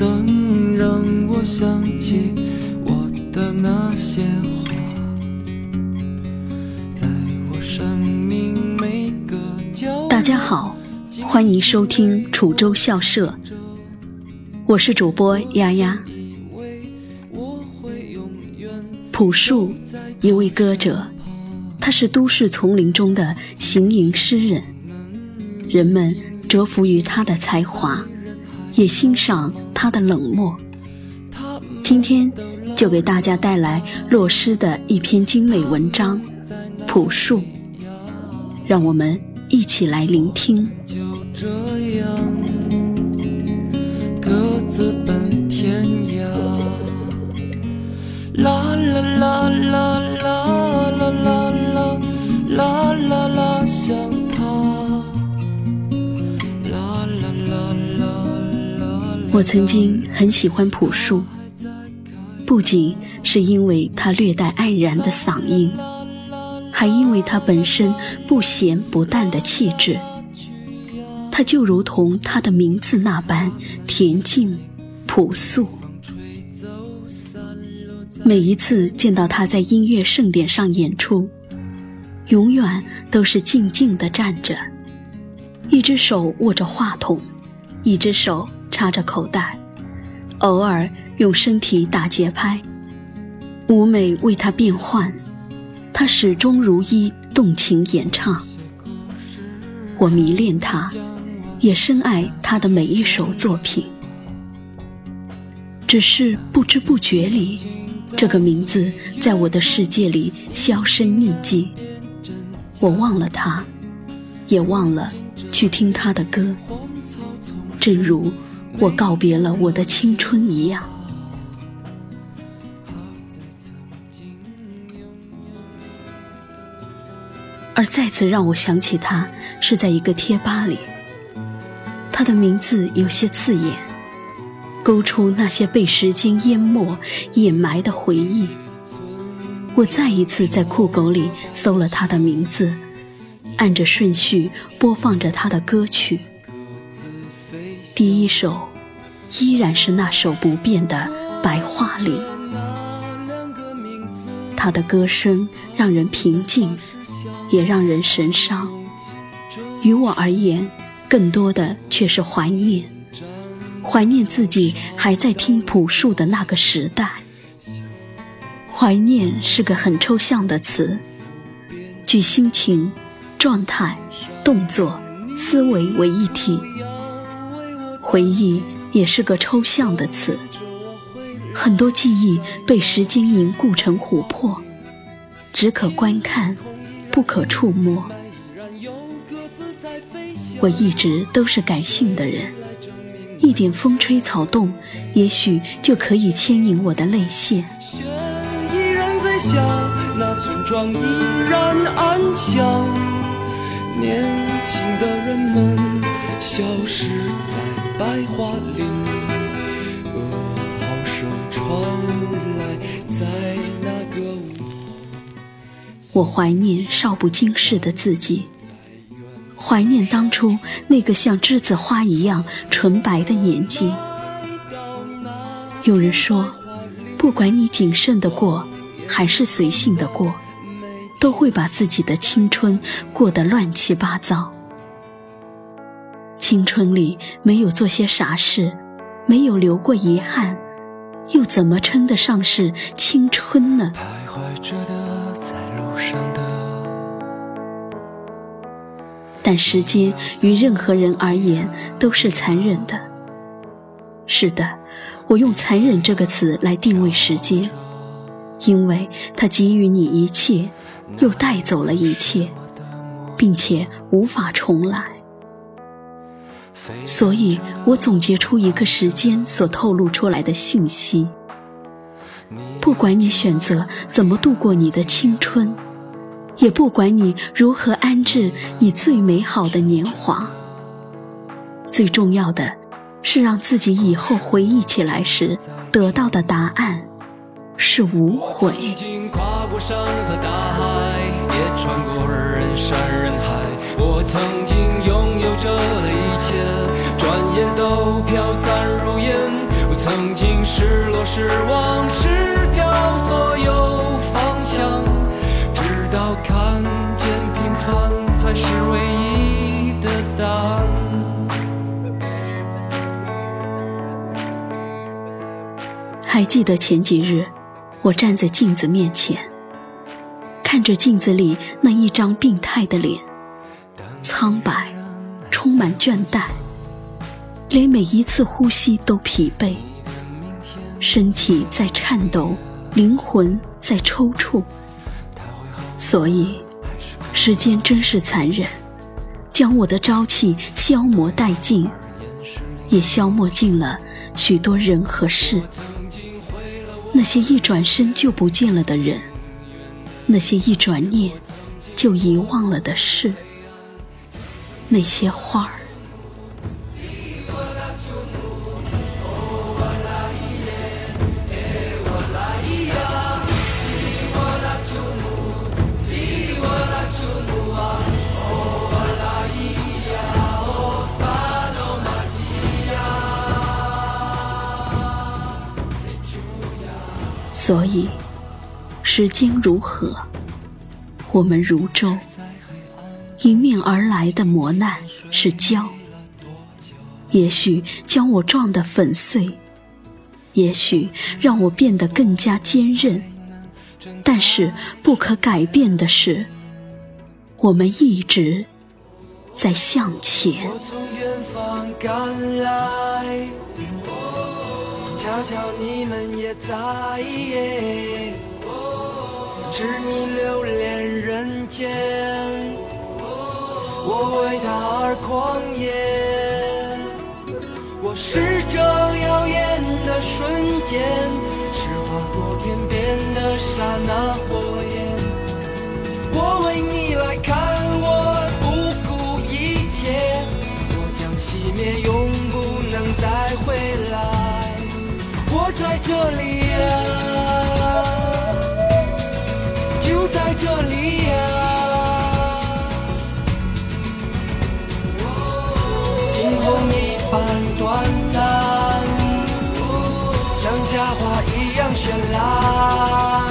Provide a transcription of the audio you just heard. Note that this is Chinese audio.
声让我想起我的那些话，在我生命每个角大家好，欢迎收听楚州校舍，我是主播丫丫。朴树，一位歌者，他是都市丛林中的行吟诗人，人们折服于他的才华，也欣赏他的冷漠。今天就给大家带来洛诗的一篇精美文章《朴树》，让我们一起来聆听。各自奔天涯。啦啦啦啦啦啦啦啦啦啦啦，想我曾经很喜欢朴树，不仅是因为他略带黯然的嗓音，还因为他本身不咸不淡的气质。他就如同他的名字那般恬静、朴素。每一次见到他在音乐盛典上演出，永远都是静静地站着，一只手握着话筒，一只手插着口袋，偶尔用身体打节拍。舞美为他变换，他始终如一动情演唱。我迷恋他，也深爱他的每一首作品。只是不知不觉里，这个名字在我的世界里销声匿迹。我忘了他，也忘了去听他的歌，正如我告别了我的青春一样。而再次让我想起他，是在一个贴吧里。他的名字有些刺眼，勾出那些被时间淹没、掩埋的回忆。我再一次在酷狗里搜了他的名字，按着顺序播放着他的歌曲。第一首依然是那首不变的《白桦林》，他的歌声让人平静。也让人神伤。于我而言，更多的却是怀念，怀念自己还在听朴树的那个时代。怀念是个很抽象的词，聚心情、状态、动作、思维为一体。回忆也是个抽象的词，很多记忆被时间凝固成琥珀，只可观看。不可触摸。我一直都是感性的人，一点风吹草动，也许就可以牵引我的泪腺。依然在下，那村庄依然安详。年轻的人们消失在白桦林，噩耗声传来，在那个午后。我怀念少不经事的自己，怀念当初那个像栀子花一样纯白的年纪。有人说，不管你谨慎的过，还是随性的过，都会把自己的青春过得乱七八糟。青春里没有做些傻事，没有留过遗憾，又怎么称得上是青春呢？徘徊着的，在路上的。但时间于任何人而言都是残忍的。是的，我用“残忍”这个词来定位时间，因为它给予你一切，又带走了一切，并且无法重来。所以我总结出一个时间所透露出来的信息：不管你选择怎么度过你的青春。也不管你如何安置你最美好的年华，最重要的是让自己以后回忆起来时得到的答案是无悔。曾经跨过山和大海，也穿过人山人海。曾经失落、失望、失掉所有方向，直到看见平凡才是唯一的答案。还记得前几日，我站在镜子面前，看着镜子里那一张病态的脸，苍白，充满倦怠，连每一次呼吸都疲惫，身体在颤抖，灵魂在抽搐。所以，时间真是残忍，将我的朝气消磨殆尽，也消磨尽了许多人和事。那些一转身就不见了的人，那些一转念就遗忘了的事，那些花儿。所以，时间如河，我们如舟。迎面而来的磨难是礁，也许将我撞得粉碎，也许让我变得更加坚韧。但是不可改变的是，我们一直在向前。我从远方赶来。恰巧你们也在，痴迷留恋人间，我为他而狂野。我是这在这里呀，就在这里呀，惊鸿一般短暂，像夏花一样绚烂。